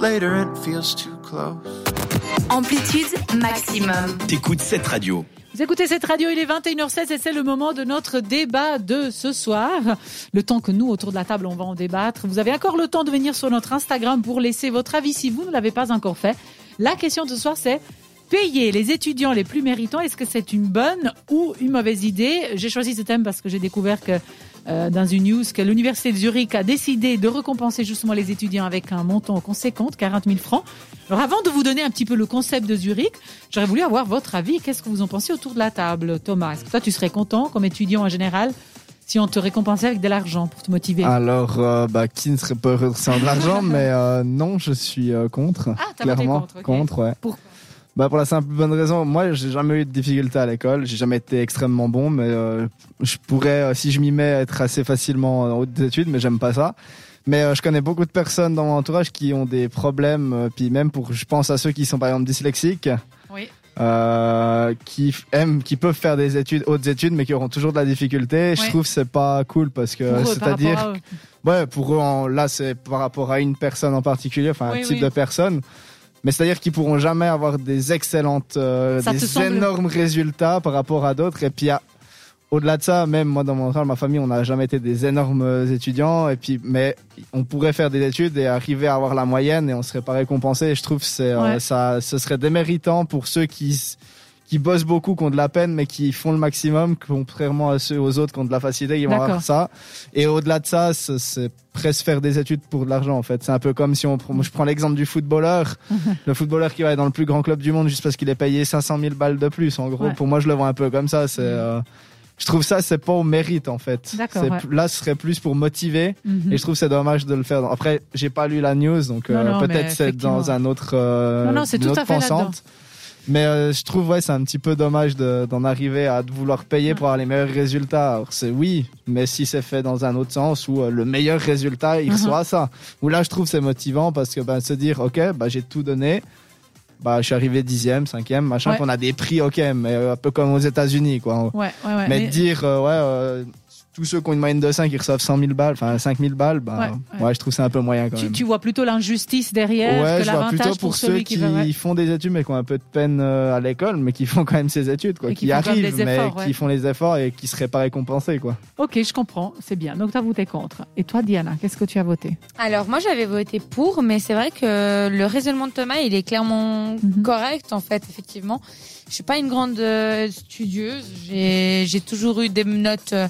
Later, it feels too close. Amplitude maximum. T'écoutes cette radio. Vous écoutez cette radio, il est 21h16 et c'est le moment de notre débat de ce soir. Le temps que nous, autour de la table, on va en débattre. Vous avez encore le temps de venir sur notre Instagram pour laisser votre avis si vous ne l'avez pas encore fait. La question de ce soir, c'est payer les étudiants les plus méritants. Est-ce que c'est une bonne ou une mauvaise idée? J'ai choisi ce thème parce que j'ai découvert que euh, dans une news que l'université de Zurich a décidé de récompenser justement les étudiants avec un montant conséquent, 40 000 francs. Alors avant de vous donner un petit peu le concept de Zurich, j'aurais voulu avoir votre avis. Qu'est-ce que vous en pensez autour de la table, Thomas? Est-ce que toi tu serais content comme étudiant en général si on te récompensait avec de l'argent pour te motiver? Alors, euh, bah, qui ne serait pas heureux de l'argent? Mais euh, non, je suis euh, contre. Ah, clairement, contre, contre, ouais. Pourquoi? Bah pour la simple bonne raison, moi j'ai jamais eu de difficultés à l'école, j'ai jamais été extrêmement bon, mais euh, je pourrais, euh, si je m'y mets, être assez facilement en haute études, mais j'aime pas ça. Mais euh, je connais beaucoup de personnes dans mon entourage qui ont des problèmes, puis même pour, je pense à ceux qui sont par exemple dyslexiques, Oui. qui aiment, qui peuvent faire des études, hautes études, mais qui auront toujours de la difficulté. Je trouve que c'est pas cool parce que, c'est-à-dire, à. Ouais, pour eux, en- là, c'est par rapport à une personne en particulier, enfin Oui, un type oui. de personne. Mais c'est-à-dire qu'ils pourront jamais avoir des excellentes, euh, des semble- énormes résultats par rapport à d'autres. Et puis, au-delà de ça, même moi, dans mon entourage, ma famille, on n'a jamais été des énormes étudiants. Et puis, mais on pourrait faire des études et arriver à avoir la moyenne et on serait pas récompensé. Et je trouve que c'est, euh, ça, ce serait déméritant pour ceux qui, qui bossent beaucoup, qui ont de la peine, mais qui font le maximum, contrairement à ceux aux autres qui ont de la facilité, qui vont avoir ça. Et au-delà de ça, c'est- presque faire des études pour de l'argent, en fait. C'est un peu comme si on, prend- je prends l'exemple du footballeur. le footballeur qui va être dans le plus grand club du monde juste parce qu'il est payé 500 000 balles de plus. En gros, Ouais. pour moi, je le vois un peu comme ça. C'est, euh, je trouve ça, c'est pas au mérite, en fait. Ouais. Là, ce serait plus pour motiver. Mhm. Et je trouve c'est dommage de le faire. Après, j'ai pas lu la news, donc euh, peut-être c'est dans un autre, euh, Non, non, c'est une tout autre à fait là-dedans. pensante. Mais euh, je trouve ouais, c'est un petit peu dommage de- d'en arriver à vouloir payer pour avoir les meilleurs résultats. Alors c'est oui, mais si c'est fait dans un autre sens où euh, le meilleur résultat, il Mhm. reçoit ça. Où là, je trouve c'est motivant parce que ben, se dire ok, bah j'ai tout donné. Bah, je suis arrivé dixième, cinquième, machin. Ouais. Qu'on a des prix, ok, mais euh, un peu comme aux États-Unis, quoi. Ouais, ouais, ouais. mais, mais- dire, ouais, tous ceux qui ont une moyenne de 5, ils reçoivent 100 000 balles, enfin 5 000 balles, bah, Ouais, ouais, ouais. je trouve c'est un peu moyen quand tu, même. tu vois plutôt l'injustice derrière Ouais, que je vois l'avantage plutôt pour, ceux qui, font des études mais qui ont un peu de peine euh, à l'école, mais qui font quand même ces études, quoi, Et qui arrivent, mais efforts, ouais. qui font les efforts et qui seraient pas récompensés, quoi. Ok, je comprends, c'est bien. Donc, tu as voté contre. Et toi, Diana, qu'est-ce que tu as voté? Alors moi j'avais voté pour, mais c'est vrai que le raisonnement de Thomas il est clairement Mhm. correct en fait effectivement. Je suis pas une grande euh, studieuse, j'ai j'ai toujours eu des notes euh,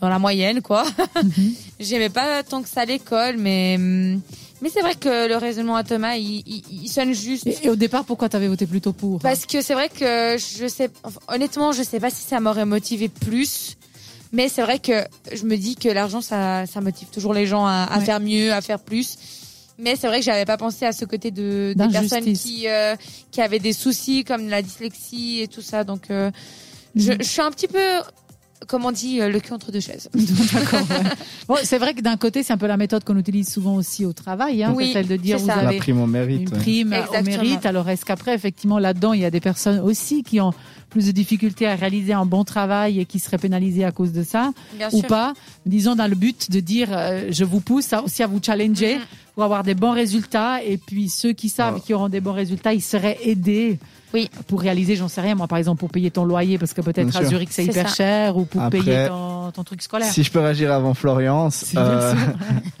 dans la moyenne quoi. J'aimais pas tant que ça l'école, mais hum, mais c'est vrai que le raisonnement à Thomas il, il, il sonne juste. et, et au départ, pourquoi tu avais voté plutôt pour Parce que c'est vrai que je sais, enfin, honnêtement, je sais pas si ça m'aurait motivé plus. Mais c'est vrai que je me dis que l'argent, ça, ça motive toujours les gens à, à Ouais. faire mieux, à faire plus. Mais c'est vrai que j'avais pas pensé à ce côté de des personnes qui euh, qui avaient des soucis comme la dyslexie et tout ça. Donc euh, je, Mhm. je suis un petit peu, comme on dit, euh, le cul entre deux chaises. D'accord. ouais. Bon, c'est vrai que d'un côté, c'est un peu la méthode qu'on utilise souvent aussi au travail. Hein, Oui, c'est celle de dire vous ça. La avez prime au mérite. une ouais. prime au Exactement. mérite. Alors, est-ce qu'après, effectivement, là-dedans, il y a des personnes aussi qui ont plus de difficultés à réaliser un bon travail et qui seraient pénalisées à cause de ça Bien ou sûr. pas? Disons dans le but de dire, euh, je vous pousse à- aussi à vous challenger Mhm. pour avoir des bons résultats. Et puis ceux qui savent Ouais. qu'ils auront des bons résultats, ils seraient aidés. Oui. Pour réaliser, j'en sais rien, moi par exemple, pour payer ton loyer, parce que peut-être à. Zurich c'est hyper ça. cher, ou pour Après, payer ton, ton truc scolaire. Si je peux réagir avant euh,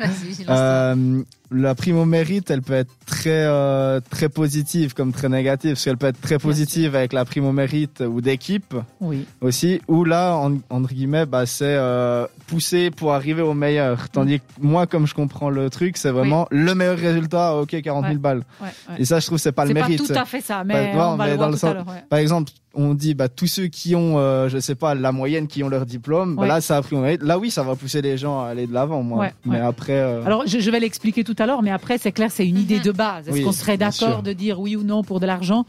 euh, la prime au mérite, elle peut être très euh, très positive comme très négative, parce qu'elle peut être très positive avec la prime au mérite ou d'équipe Oui. aussi, ou là, en, entre guillemets, bah, c'est euh, pousser pour arriver au meilleur. Tandis que moi, comme je comprends le truc, c'est vraiment le meilleur résultat, ok, 40 000 Ouais. balles. Ouais, ouais. Et ça, je trouve, c'est pas le C'est pas mérite. tout à fait ça, mais Bah, non, on va mais le voir dans tout le à sens- l'heure. ouais. Par exemple, on dit bah, tous ceux qui ont, euh, je sais pas, la moyenne, qui ont leur diplôme, bah, Ouais. là, ça a pris au mérite. Là, oui, ça va pousser les gens à aller de l'avant, moi. Ouais, mais ouais. après, euh, Alors, je, je vais l'expliquer tout à l'heure, mais après, c'est clair, c'est une idée de base. Est-ce Oui, qu'on serait d'accord de dire oui ou non pour de l'argent?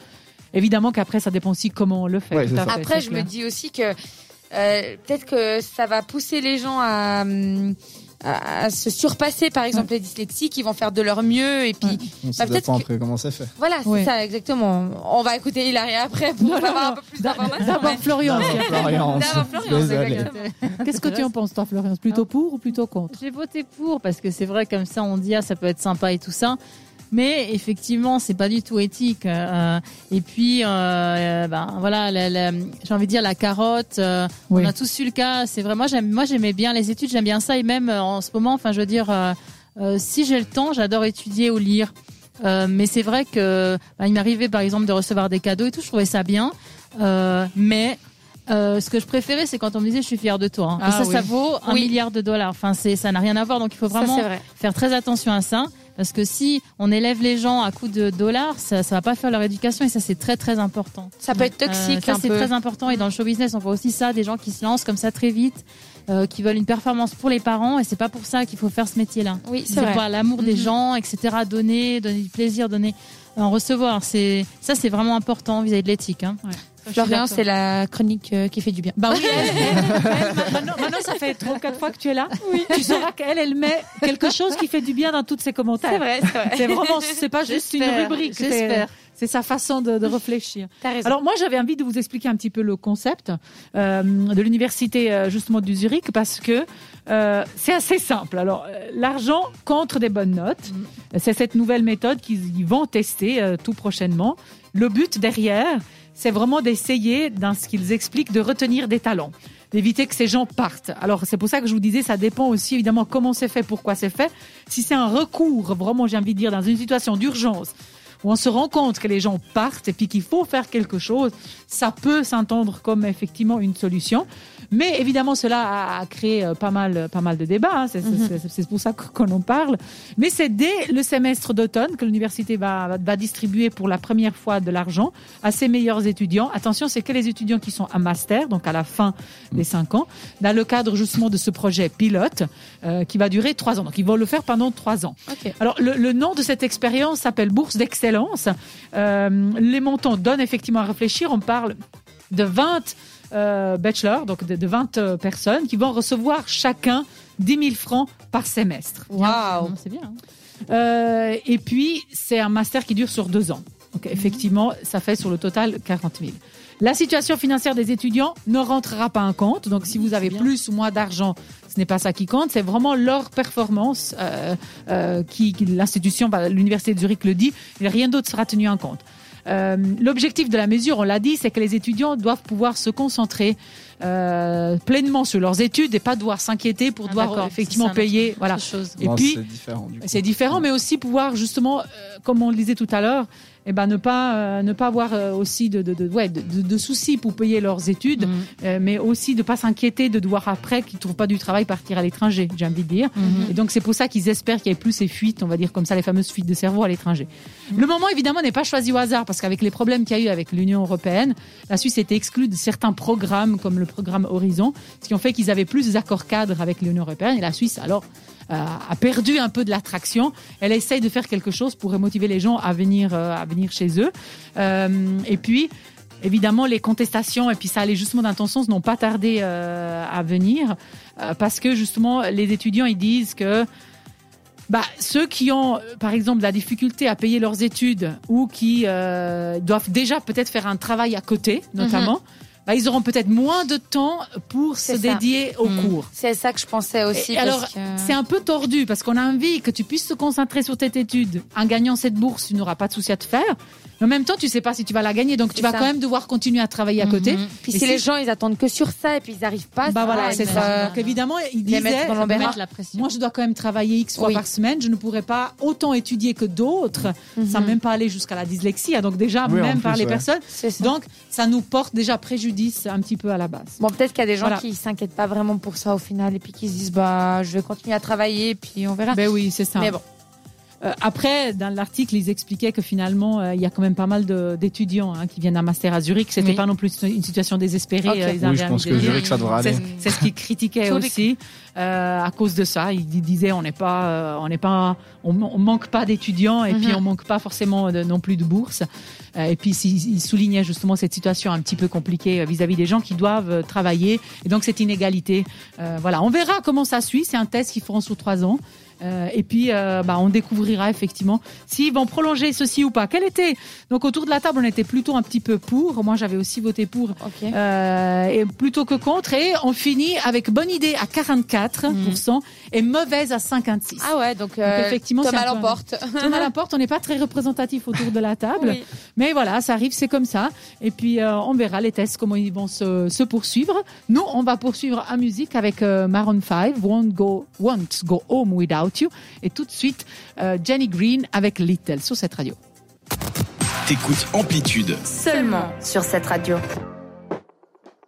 Évidemment qu'après, ça dépend aussi comment on le fait. Ouais, Après, je clair. me dis aussi que euh, peut-être que ça va pousser les gens à, hum, à, à se surpasser, par exemple, les dyslexiques, qui vont faire de leur mieux. Et puis, on bah, sait peut-être pas que- après comment c'est fait. voilà, c'est Ouais. ça, exactement. On va écouter Hilaria après pour Non, non, avoir non. un peu plus d'informations. D'abord, mais- Florian. Florian, D'abord, Florian, désolé. exactement. Qu'est-ce que tu en penses, toi, Florian? Plutôt pour ou plutôt contre? J'ai voté pour parce que c'est vrai comme ça on dit ah ça peut être sympa et tout ça. Mais effectivement, c'est pas du tout éthique. Euh, et puis, euh, ben voilà, j'ai envie de dire la carotte. euh, Oui. On a tous eu le cas. C'est vraiment, j'aime, moi, j'aimais bien les études, j'aime bien ça, et même euh, en ce moment, enfin, je veux dire, euh, euh, si j'ai le temps, j'adore étudier ou lire. Euh, mais c'est vrai que ben, il m'arrivait par exemple de recevoir des cadeaux et tout, je trouvais ça bien. Euh, mais euh, ce que je préférais, c'est quand on me disait je suis fier de toi. hein. Ah ça, oui. ça vaut un Oui. milliard de dollars. Enfin, c'est, ça n'a rien à voir. Donc il faut vraiment vrai. faire très attention à ça. Parce que si on élève les gens à coups de dollars, ça, ça va pas faire leur éducation et ça c'est très très important. Ça peut être Euh, toxique ça c'est très important et dans le show business on voit aussi ça, des gens qui se lancent comme ça très vite, euh, qui veulent une performance pour les parents et c'est pas pour ça qu'il faut faire ce métier-là. Oui, c'est vrai. pas l'amour des Mhm. gens, etc. Donner, donner du plaisir, donner, en recevoir. C'est ça c'est vraiment important vis-à-vis de l'éthique. Hein. Ouais. Florian, c'est la chronique euh, qui fait du bien. Bah oui, elle, elle, elle, maintenant, maintenant, ça fait trois ou quatre fois que tu es là. Tu sauras qu'elle, elle met quelque chose qui fait du bien dans tous ses commentaires. C'est vrai, c'est vrai. C'est vraiment, c'est pas juste une rubrique. j'espère. C'est sa façon de, de réfléchir. T'as raison. Alors moi, j'avais envie de vous expliquer un petit peu le concept euh, de l'université euh, justement du Zurich parce que euh, c'est assez simple. Alors l'argent contre des bonnes notes, c'est cette nouvelle méthode qu'ils ils vont tester tout prochainement. Le but derrière, c'est vraiment d'essayer, dans ce qu'ils expliquent, de retenir des talents d'éviter que ces gens partent. Alors c'est pour ça que je vous disais, ça dépend aussi évidemment comment c'est fait, pourquoi c'est fait. Si c'est un recours, vraiment j'ai envie de dire, dans une situation d'urgence, où on se rend compte que les gens partent et puis qu'il faut faire quelque chose, ça peut s'entendre comme effectivement une solution. Mais évidemment, cela a, créé euh, pas mal, pas mal de débats. hein. C'est c'est- pour ça qu'on en parle. Mais c'est dès le semestre d'automne que l'université va, va, distribuer pour la première fois de l'argent à ses meilleurs étudiants. Attention, c'est que les étudiants qui sont à master, donc à la fin des cinq ans, dans le cadre justement de ce projet pilote euh, qui va durer trois ans. Donc ils vont le faire pendant trois ans. Alors, le, le nom de cette expérience s'appelle Bourse d'excellence. Euh, les montants donnent effectivement à réfléchir. On parle de 20 euh, bachelors, donc de, de 20 euh, personnes qui vont recevoir chacun 10 000 francs par semestre. Waouh. C'est bien. hein. Euh, et puis, c'est un master qui dure sur deux ans. Donc, effectivement, ça fait sur le total 40 000. La situation financière des étudiants ne rentrera pas en compte. Donc, si vous avez plus ou moins d'argent, ce n'est pas ça qui compte. C'est vraiment leur performance euh, euh, qui, qui- l'institution, bah, l'université de Zurich le dit. Rien d'autre sera tenu en compte. Euh, L'objectif de la mesure, on l'a dit, c'est que les étudiants doivent pouvoir se concentrer euh, pleinement sur leurs études et pas devoir s'inquiéter pour Ah, devoir effectivement payer. Voilà. Autre. Et Non, puis, c'est différent du coup. c'est différent, mais aussi pouvoir justement, euh, comme on le disait tout à l'heure, eh ben ne pas euh, ne pas avoir euh, aussi de de, de, ouais, de, de- de soucis pour payer leurs études, Mhm. euh, mais aussi de pas s'inquiéter de devoir après qu'ils trouvent pas du travail partir à l'étranger. J'ai envie de dire. Mhm. Et donc c'est pour ça qu'ils espèrent qu'il y ait plus ces fuites, on va dire comme ça, les fameuses fuites de cerveau à l'étranger. Le moment évidemment n'est pas choisi au hasard parce qu'avec les problèmes qu'il y a eu avec l'Union européenne, la Suisse était exclue de certains programmes comme le programme Horizon, ce qui ont fait qu'ils avaient plus d'accords cadres avec l'Union européenne et la Suisse alors euh, a perdu un peu de l'attraction. Elle essaye de faire quelque chose pour motiver les gens à venir euh, à venir chez eux. Euh, et puis Évidemment, les contestations, et puis ça allait justement dans ton sens, n'ont pas tardé à venir, parce que justement, les étudiants, ils disent que bah, ceux qui ont, par exemple, la difficulté à payer leurs études ou qui doivent déjà peut-être faire un travail à côté, notamment, bah, ils auront peut-être moins de temps pour se ça. dédier au Mhm. cours. C'est ça que je pensais aussi. Et parce alors, que- c'est un peu tordu parce qu'on a envie que tu puisses te concentrer sur tes études. En gagnant cette bourse, tu n'auras pas de souci à te faire. Mais en même temps, tu sais pas si tu vas la gagner, donc tu vas ça. quand même devoir continuer à travailler à côté. Mhm. Puis Et si si- les gens ils attendent que sur ça et puis ils n'arrivent pas, Bah ça voilà, c'est ça. euh, Donc évidemment, il les mettre disait, dans la pression. moi je dois quand même travailler X fois Oui. par semaine, je ne pourrais pas autant étudier que d'autres, sans Mhm. même pas aller jusqu'à la dyslexie. hein. Donc déjà, Oui, même plus, par les ouais. personnes. Donc ça nous porte déjà préjudice un petit peu à la base. Bon, peut-être qu'il y a des gens Voilà. qui s'inquiètent pas vraiment pour ça au final et puis qui se disent bah je vais continuer à travailler et puis on verra. Ben oui, c'est ça. Mais bon, Euh, après, dans l'article, ils expliquaient que finalement, euh, il y a quand même pas mal de- d'étudiants hein, qui viennent à master à Zurich. C'était Oui. pas non plus une situation désespérée. Ok. euh, ils Oui, je pense que. Zurich, ça devrait aller. c'est ce qu'ils critiquaient aussi euh, à cause de ça. Ils disaient on n'est pas, euh, on n'est pas, on, on manque pas d'étudiants et puis Mhm. on manque pas forcément de- non plus de bourses. Euh, et puis ils soulignaient justement cette situation un petit peu compliquée euh, vis-à-vis des gens qui doivent euh, travailler et donc cette inégalité. Euh, voilà, on verra comment ça suit. C'est un test qu'ils feront sur trois ans. Euh, et puis, euh, bah, on découvrira effectivement s'ils vont prolonger ceci ou pas. Quel était Donc autour de la table, on était plutôt un petit peu pour. Moi, j'avais aussi voté pour, Ok. euh, et plutôt que contre. Et on finit avec bonne idée à 44% et mauvaise à 56. Ah ouais, donc, euh, effectivement, Thomas peu l'emporte. Thomas l'emporte. On n'est pas très représentatif autour de la table. Oui. Mais voilà, ça arrive, c'est comme ça. Et puis, on verra les tests, comment ils vont se, se poursuivre. Nous, on va poursuivre en musique avec Maroon 5, Won't Go, Won't Go Home Without You. Et tout de suite, euh, Jenny Green avec Little sur cette radio. T'écoutes Amplitude. Seulement sur cette radio.